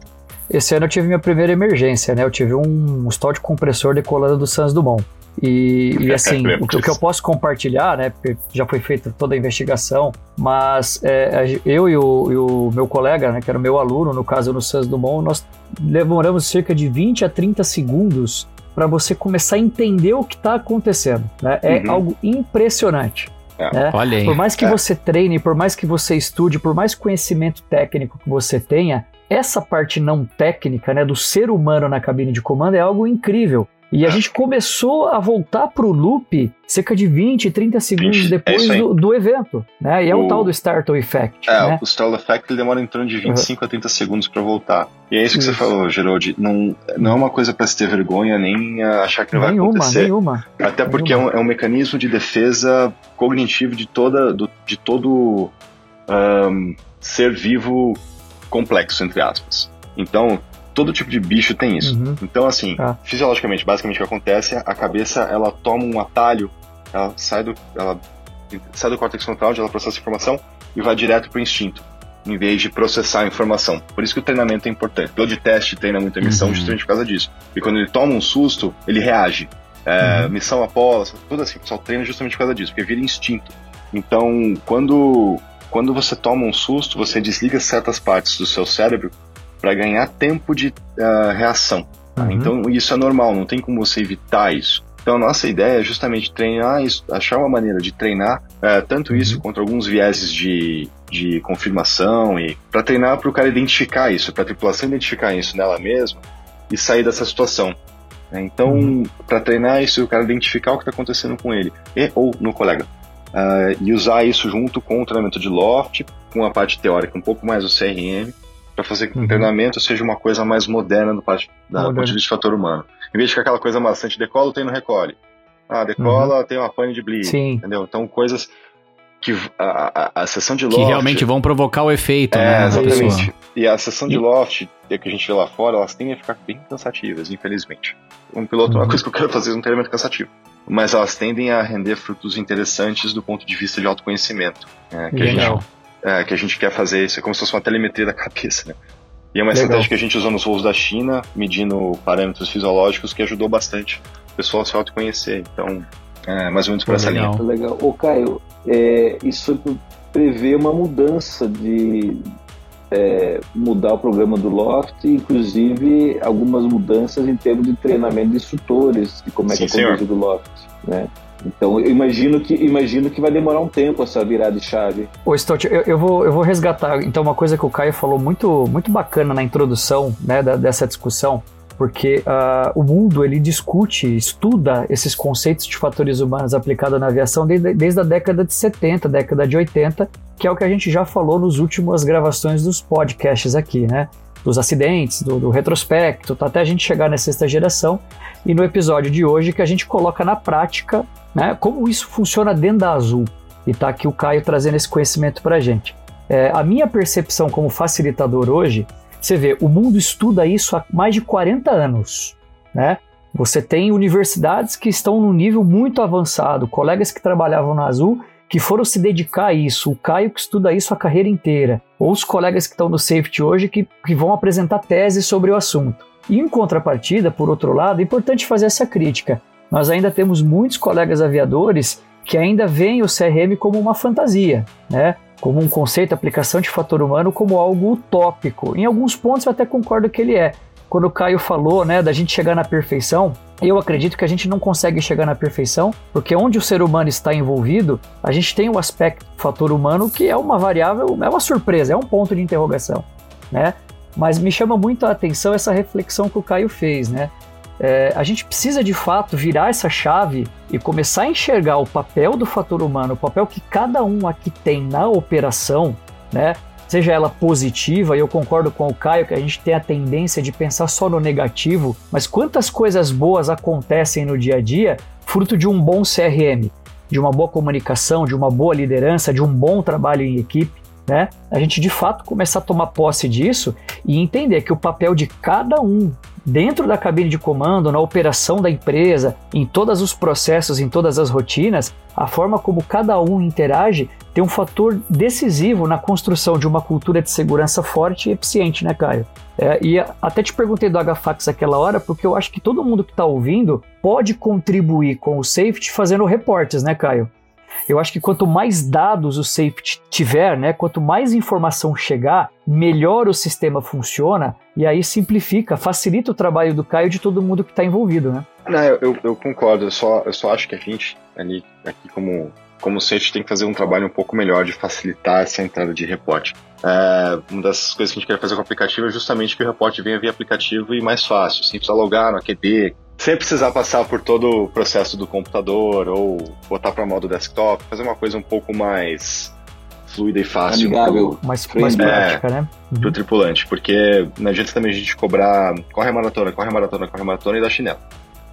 S6: Esse ano eu tive minha primeira emergência, né? Eu tive um stall de compressor decolando do Santos Dumont. E, e [LAUGHS] assim, o que, eu posso compartilhar, né? Porque já foi feita toda a investigação, mas é, eu e o, e o, meu colega, né, que era o meu aluno, no caso no Santos Dumont, nós demoramos cerca de 20 a 30 segundos para você começar a entender o que está acontecendo. Né? É uhum. algo impressionante. É. Né? Olha aí. Por mais que é. você treine, por mais que você estude, por mais conhecimento técnico que você tenha, essa parte não técnica, né, do ser humano na cabine de comando é algo incrível. E a gente começou a voltar pro loop cerca de 20, 30 segundos 20, é depois é do, do, evento, né? E é o, o tal do Startle Effect.
S3: É,
S6: né?
S3: o Startle Effect ele demora em torno de 25 uhum. a 30 segundos para voltar. E é isso que isso. você falou, Gerald. Não, não é uma coisa para se ter vergonha nem achar que não nenhuma, vai acontecer.
S6: Nenhuma.
S3: Até porque É, um, é, um, mecanismo de defesa cognitivo de toda, do, de todo um, ser vivo complexo, entre aspas. Então, todo tipo de bicho tem isso. Uhum. Então, assim, ah. fisiologicamente, basicamente o que acontece, a cabeça ela toma um atalho, ela sai do, ela sai do córtex frontal, onde ela processa a informação e vai direto para o instinto, em vez de processar a informação. Por isso que o treinamento é importante. O de teste treina muito a missão uhum. justamente por causa disso. E quando ele toma um susto, ele reage. É, uhum. Missão Apollo, tudo assim, o pessoal treina justamente por causa disso, porque vira instinto. Então, quando, quando você toma um susto, você desliga certas partes do seu cérebro para ganhar tempo de uh, reação. Uhum. Então, isso é normal, não tem como você evitar isso. Então, a nossa ideia é justamente treinar isso, achar uma maneira de treinar uh, tanto uhum. isso contra alguns vieses de, de confirmação e para treinar para o cara identificar isso, para a tripulação identificar isso nela mesma e sair dessa situação. Né? Então, uhum. para treinar isso, o cara identificar o que está acontecendo com ele e ou no colega. Uh, e usar isso junto com o treinamento de Loft, com a parte teórica um pouco mais do CRM, para fazer que uhum. o treinamento seja uma coisa mais moderna do, parte, da, do ponto de vista fator humano. Em vez de ficar aquela coisa maçante, decola, tem no recolhe. Ah, decola, uhum. tem uma pane de bleed, Sim. entendeu? Então, coisas que a, a, a sessão de loft...
S2: Que realmente vão provocar o efeito,
S3: é,
S2: né?
S3: Exatamente. E a sessão de loft, que a gente vê lá fora, elas tendem a ficar bem cansativas, infelizmente. Um piloto, uhum. uma coisa que eu quero fazer é um treinamento cansativo. Mas elas tendem a render frutos interessantes do ponto de vista de autoconhecimento. É, que, a gente, é, que a gente quer fazer isso, é como se fosse uma telemetria da cabeça, né? E é uma Legal. estratégia que a gente usou nos voos da China, medindo parâmetros fisiológicos, que ajudou bastante o pessoal a se autoconhecer. Então, é mais ou menos por essa
S4: linha.
S3: Legal.
S4: Ô, Caio, é, isso prevê uma mudança de é, mudar o programa do Loft, inclusive algumas mudanças em termos de treinamento de instrutores, de como é Sim, que é conduzido o Loft, né? Então, eu imagino que, imagino que vai demorar um tempo essa virada de chave.
S6: Ô, Stott, eu, eu, vou, eu vou resgatar, então, uma coisa que o Caio falou muito, muito bacana na introdução né, da, dessa discussão, porque uh, o mundo ele discute, estuda esses conceitos de fatores humanos aplicados na aviação desde, desde a década de 70, década de 80, que é o que a gente já falou nos últimas gravações dos podcasts aqui, né? Dos acidentes, do, do retrospecto, tá até a gente chegar na sexta geração. E no episódio de hoje que a gente coloca na prática, né? Como isso funciona dentro da Azul. E tá aqui o Caio trazendo esse conhecimento para a gente. É, a minha percepção como facilitador hoje você vê, o mundo estuda isso há mais de 40 anos, né? Você tem universidades que estão num nível muito avançado, colegas que trabalhavam na Azul que foram se dedicar a isso, o Caio que estuda isso a carreira inteira, ou os colegas que estão no Safety hoje que, que vão apresentar teses sobre o assunto. E em contrapartida, por outro lado, é importante fazer essa crítica. Nós ainda temos muitos colegas aviadores que ainda veem o CRM como uma fantasia, né? como um conceito, aplicação de fator humano, como algo utópico. Em alguns pontos eu até concordo que ele é. Quando o Caio falou né, da gente chegar na perfeição, eu acredito que a gente não consegue chegar na perfeição, porque onde o ser humano está envolvido, a gente tem o aspecto fator humano que é uma variável, é uma surpresa, é um ponto de interrogação, né? Mas me chama muito a atenção essa reflexão que o Caio fez, né? É, a gente precisa de fato virar essa chave e começar a enxergar o papel do fator humano, o papel que cada um aqui tem na operação, né? Seja ela positiva, e eu concordo com o Caio que a gente tem a tendência de pensar só no negativo, mas quantas coisas boas acontecem no dia a dia fruto de um bom CRM, de uma boa comunicação, de uma boa liderança, de um bom trabalho em equipe, né? A gente de fato começar a tomar posse disso e entender que o papel de cada um dentro da cabine de comando, na operação da empresa, em todos os processos, em todas as rotinas, a forma como cada um interage tem um fator decisivo na construção de uma cultura de segurança forte e eficiente, né, Caio? É, e até te perguntei do HFAX aquela hora, porque eu acho que todo mundo que está ouvindo pode contribuir com o safety fazendo reportes, né, Caio? Eu acho que quanto mais dados o safety tiver, né, quanto mais informação chegar, melhor o sistema funciona e aí simplifica, facilita o trabalho do Caio e de todo mundo que está envolvido, né?
S3: Não, eu, eu, concordo, eu só, eu só acho que a gente, ali, aqui como, como safety, tem que fazer um trabalho um pouco melhor de facilitar essa entrada de reporte. É, uma das coisas que a gente quer fazer com o aplicativo é justamente que o reporte venha via aplicativo e mais fácil, sem precisar logar no AQD, sem precisar passar por todo o processo do computador ou botar para modo desktop, fazer uma coisa um pouco mais fluida e fácil.
S4: Amigável.
S6: Pro, mais, mais prática,
S3: é,
S6: né?
S3: Uhum. Pro tripulante, porque não adianta também a gente cobrar corre a maratona, corre a maratona, corre a maratona e dar chinelo.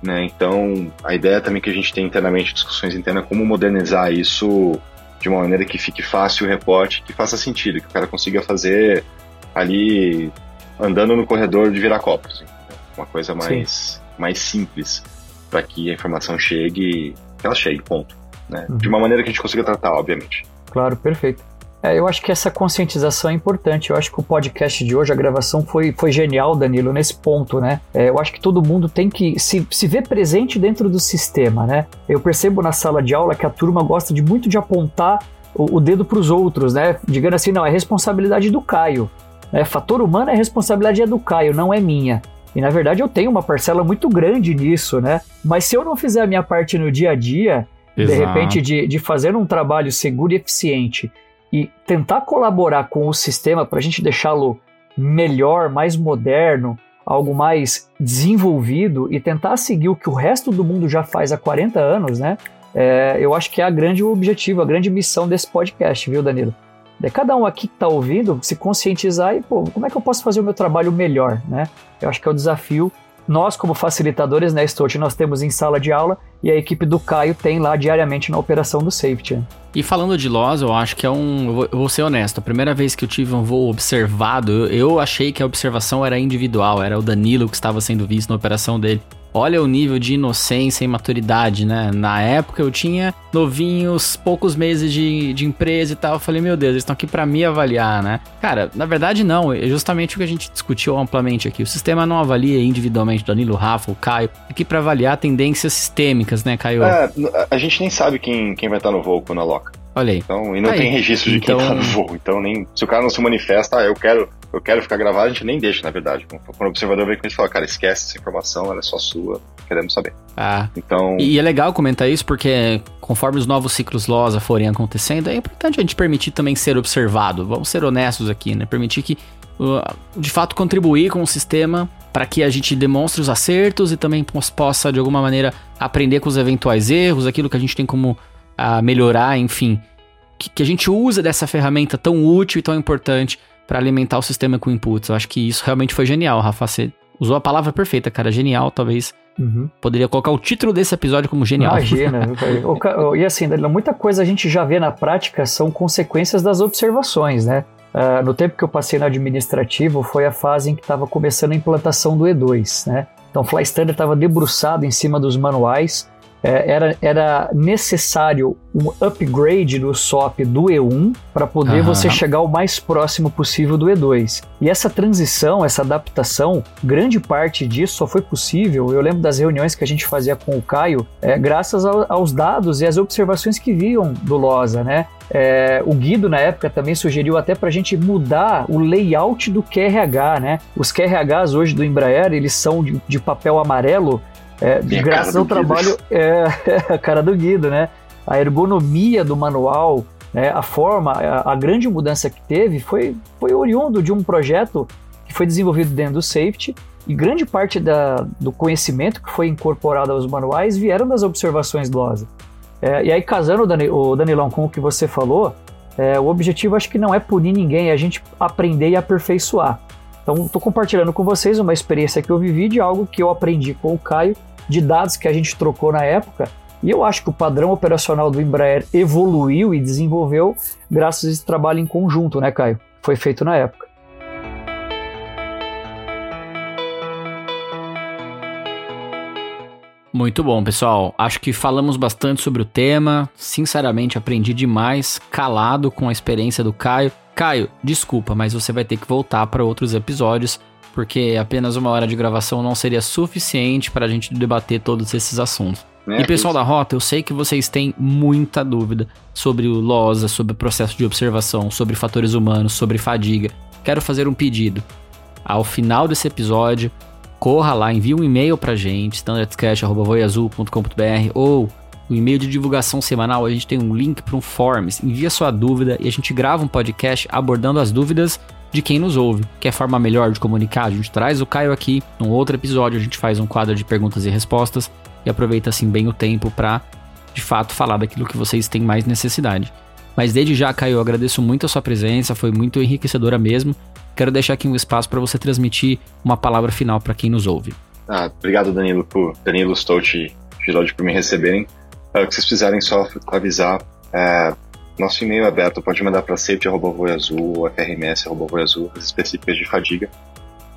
S3: Né? Então, a ideia também que a gente tem internamente, discussões internas, como modernizar isso de uma maneira que fique fácil o reporte, que faça sentido, que o cara consiga fazer ali andando no corredor de Viracopos. Uma coisa mais, mais simples para que a informação chegue, que ela chegue, ponto. Né? Uhum. De uma maneira que a gente consiga tratar, obviamente.
S6: Claro, perfeito. É, eu acho que essa conscientização é importante. Eu acho que o podcast de hoje, a gravação foi, foi genial, Danilo, nesse ponto, né? É, eu acho que todo mundo tem que se, se ver presente dentro do sistema, né? Eu percebo na sala de aula que a turma gosta de muito de apontar o, o dedo para os outros, né? Digando assim, não, é responsabilidade do Caio. Né? Fator humano é responsabilidade é do Caio, não é minha. E na verdade eu tenho uma parcela muito grande nisso, né? Mas se eu não fizer a minha parte no dia a dia, Exato. de repente de, de fazer um trabalho seguro e eficiente e tentar colaborar com o sistema para a gente deixá-lo melhor, mais moderno, algo mais desenvolvido e tentar seguir o que o resto do mundo já faz há 40 anos, né? É, eu acho que é a grande objetivo, a grande missão desse podcast, viu, Danilo? É cada um aqui que está ouvindo se conscientizar e, pô, como é que eu posso fazer o meu trabalho melhor, né? Eu acho que é o desafio nós, como facilitadores, né, Stout, nós temos em sala de aula e a equipe do Caio tem lá diariamente na operação do safety.
S2: E falando de loss, eu acho que é um. Eu vou, ser honesto, a primeira vez que eu tive um voo observado, eu achei que a observação era individual, era o Danilo que estava sendo visto na operação dele. Olha o nível de inocência e maturidade, né? Na época eu tinha novinhos, poucos meses de, de empresa e tal. Eu falei, meu Deus, eles estão aqui para me avaliar, né? Cara, na verdade não. É justamente o que a gente discutiu amplamente aqui. O sistema não avalia individualmente Danilo, Rafa, o Caio. Aqui para avaliar tendências sistêmicas, né, Caio?
S3: É, a gente nem sabe quem, quem vai estar no voo quando aloca.
S2: Olha aí.
S3: Então, e não aí. tem registro de então... quem tá no voo. Então, nem, se o cara não se manifesta, ah, eu quero eu quero ficar gravado, a gente nem deixa, na verdade. Quando o observador vem com isso e fala, cara, esquece essa informação, ela é só sua, queremos saber.
S2: Ah. Então. E é legal comentar isso porque conforme os novos ciclos LOSA forem acontecendo, é importante a gente permitir também ser observado. Vamos ser honestos aqui, né? Permitir que, de fato, contribuir com o sistema para que a gente demonstre os acertos e também possa, de alguma maneira, aprender com os eventuais erros, aquilo que a gente tem como a melhorar, enfim. Que, que a gente usa dessa ferramenta tão útil e tão importante para alimentar o sistema com inputs. Eu acho que isso realmente foi genial, Rafa. Você usou a palavra perfeita, cara. Genial, talvez. Uhum. Poderia colocar o título desse episódio como genial.
S6: Imagina. [LAUGHS] e assim, muita coisa a gente já vê na prática são consequências das observações, né? Uh, no tempo que eu passei no administrativo, foi a fase em que estava começando a implantação do E2, né? Então, o Fly Standard estava debruçado em cima dos manuais, era, era necessário um upgrade do SOP do E1 para poder uhum. você chegar o mais próximo possível do E2. E essa transição, essa adaptação, grande parte disso só foi possível. Eu lembro das reuniões que a gente fazia com o Caio, é, graças ao, aos dados e às observações que viam do LOSA, né? É, o Guido, na época, também sugeriu até para a gente mudar o layout do QRH, né? Os QRHs hoje do Embraer, eles são de, de papel amarelo é, graças ao trabalho, é, [LAUGHS] a cara do Guido, né? A ergonomia do manual, né? a forma, a, a, grande mudança que teve foi, foi oriundo de um projeto que foi desenvolvido dentro do safety e grande parte da, do conhecimento que foi incorporado aos manuais vieram das observações do OSA. É, e aí, casando, Dani, o Danilão, com o que você falou, é, o objetivo acho que não é punir ninguém, é a gente aprender e aperfeiçoar. Então, estou compartilhando com vocês uma experiência que eu vivi de algo que eu aprendi com o Caio de dados que a gente trocou na época. E eu acho que o padrão operacional do Embraer evoluiu e desenvolveu graças a esse trabalho em conjunto, né, Caio? Foi feito na época.
S2: Muito bom, pessoal. Acho que falamos bastante sobre o tema. Sinceramente, aprendi demais, calado com a experiência do Caio. Caio, desculpa, mas você vai ter que voltar para outros episódios porque apenas uma hora de gravação não seria suficiente para a gente debater todos esses assuntos. É, e pessoal da Rota, eu sei que vocês têm muita dúvida sobre o LOSA, sobre o processo de observação, sobre fatores humanos, sobre fadiga. Quero fazer um pedido. Ao final desse episódio, corra lá, envie um e-mail pra gente, standardscash.voiazul.com.br ou o e-mail de divulgação semanal, a gente tem um link para um Forms. Envia sua dúvida e a gente grava um podcast abordando as dúvidas de quem nos ouve. Quer forma melhor de comunicar? A gente traz o Caio aqui. Num outro episódio, a gente faz um quadro de perguntas e respostas e aproveita assim bem o tempo para, de fato, falar daquilo que vocês têm mais necessidade. Mas desde já, Caio, eu agradeço muito a sua presença, foi muito enriquecedora mesmo. Quero deixar aqui um espaço para você transmitir uma palavra final para quem nos ouve.
S3: Ah, obrigado, Danilo, por Danilo Stout e Gilode por me receberem. É, o que vocês precisarem, só avisar. É, nosso e-mail é aberto, pode mandar para safety.voiazul frms.voiazul, as específicas de fadiga.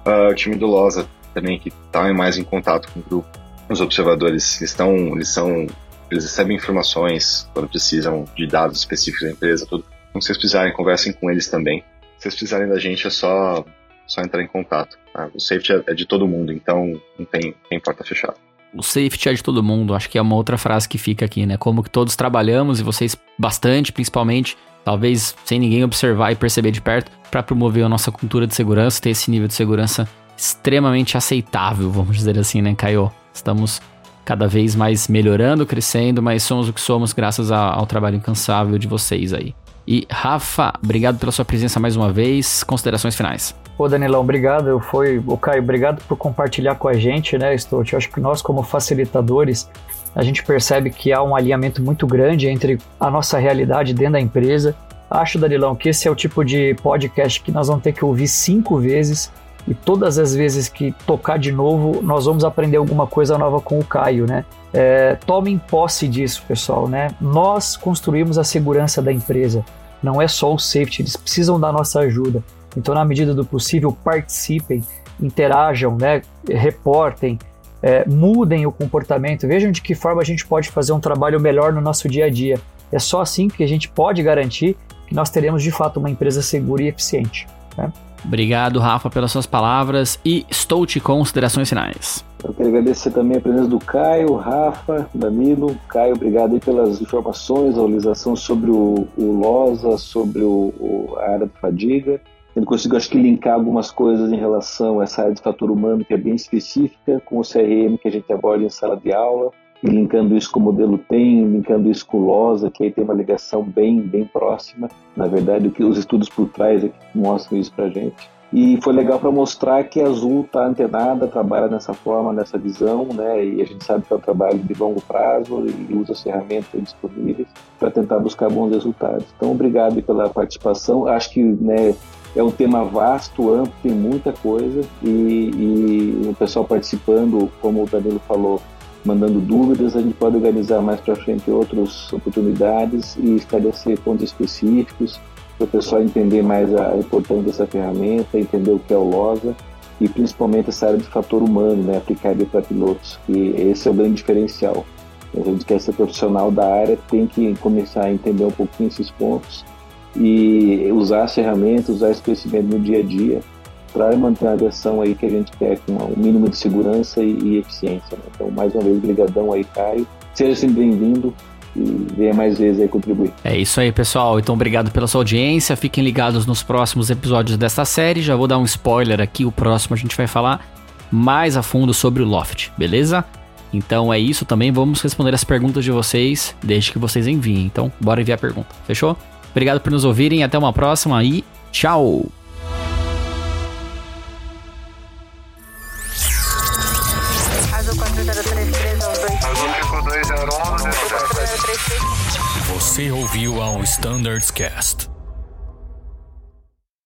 S3: Uh, o time do LOSA também, que está mais em contato com o grupo, os observadores, eles, estão, eles, são, eles recebem informações quando precisam de dados específicos da empresa, tudo. Então, se vocês precisarem, conversem com eles também. Se vocês precisarem da gente, é só, só entrar em contato. Tá? O safety é, é de todo mundo, então não tem, tem porta fechada.
S2: O safety é de todo mundo, acho que é uma outra frase que fica aqui, né? Como que todos trabalhamos e vocês bastante, principalmente, talvez sem ninguém observar e perceber de perto, para promover a nossa cultura de segurança, ter esse nível de segurança extremamente aceitável, vamos dizer assim, né, Caio? Estamos cada vez mais melhorando, crescendo, mas somos o que somos graças ao trabalho incansável de vocês aí. E Rafa, obrigado pela sua presença mais uma vez. Considerações finais.
S6: Ô Danilão, obrigado. Eu fui, o Caio, obrigado por compartilhar com a gente, né, Stout? Eu acho que nós como facilitadores, a gente percebe que há um alinhamento muito grande entre a nossa realidade dentro da empresa. Acho, Danilão, que esse é o tipo de podcast que nós vamos ter que ouvir cinco vezes e todas as vezes que tocar de novo, nós vamos aprender alguma coisa nova com o Caio, né? É, tomem posse disso, pessoal, né? Nós construímos a segurança da empresa, não é só o safety, eles precisam da nossa ajuda. Então, na medida do possível, participem, interajam, né? Reportem, é, mudem o comportamento, vejam de que forma a gente pode fazer um trabalho melhor no nosso dia a dia. É só assim que a gente pode garantir que nós teremos de fato uma empresa segura e eficiente. Né?
S2: Obrigado, Rafa, pelas suas palavras e estou te considerações finais.
S4: Eu quero agradecer também a presença do Caio, Rafa, Danilo. Caio, obrigado aí pelas informações, a atualização sobre o, o LOSA, sobre o, o, a área de fadiga. Ele conseguiu, acho que, linkar algumas coisas em relação a essa área de fator humano, que é bem específica, com o CRM que a gente aborda em sala de aula, e linkando isso com o modelo TEM, linkando isso com o LOSA, que aí tem uma ligação bem, bem próxima. Na verdade, o que os estudos por trás é mostram isso para gente. E foi legal para mostrar que a Azul está antenada, trabalha dessa forma, nessa visão, né? E a gente sabe que é um trabalho de longo prazo e usa as ferramentas disponíveis para tentar buscar bons resultados. Então, obrigado pela participação. Acho que né, é um tema vasto, amplo, tem muita coisa e, e o pessoal participando, como o Danilo falou, mandando dúvidas, a gente pode organizar mais para frente outras oportunidades e estabelecer pontos específicos para o pessoal entender mais a importância dessa ferramenta, entender o que é o LOSA e principalmente essa área de fator humano, né, aplicável para pilotos, e esse é o grande diferencial. A gente quer ser profissional da área, tem que começar a entender um pouquinho esses pontos e usar as ferramentas, usar esse conhecimento no dia a dia para manter a versão aí que a gente quer com um mínimo de segurança e, e eficiência. Né? Então, mais uma vez, brigadão aí, Caio. Seja sempre bem-vindo e venha mais vezes aí contribuir.
S2: É isso aí, pessoal. Então, obrigado pela sua audiência. Fiquem ligados nos próximos episódios desta série. Já vou dar um spoiler aqui. O próximo a gente vai falar mais a fundo sobre o Loft, beleza? Então é isso também. Vamos responder as perguntas de vocês, desde que vocês enviem. Então, bora enviar a pergunta. Fechou? Obrigado por nos ouvirem. Até uma próxima e tchau!
S1: Você ouviu ao Standards Cast.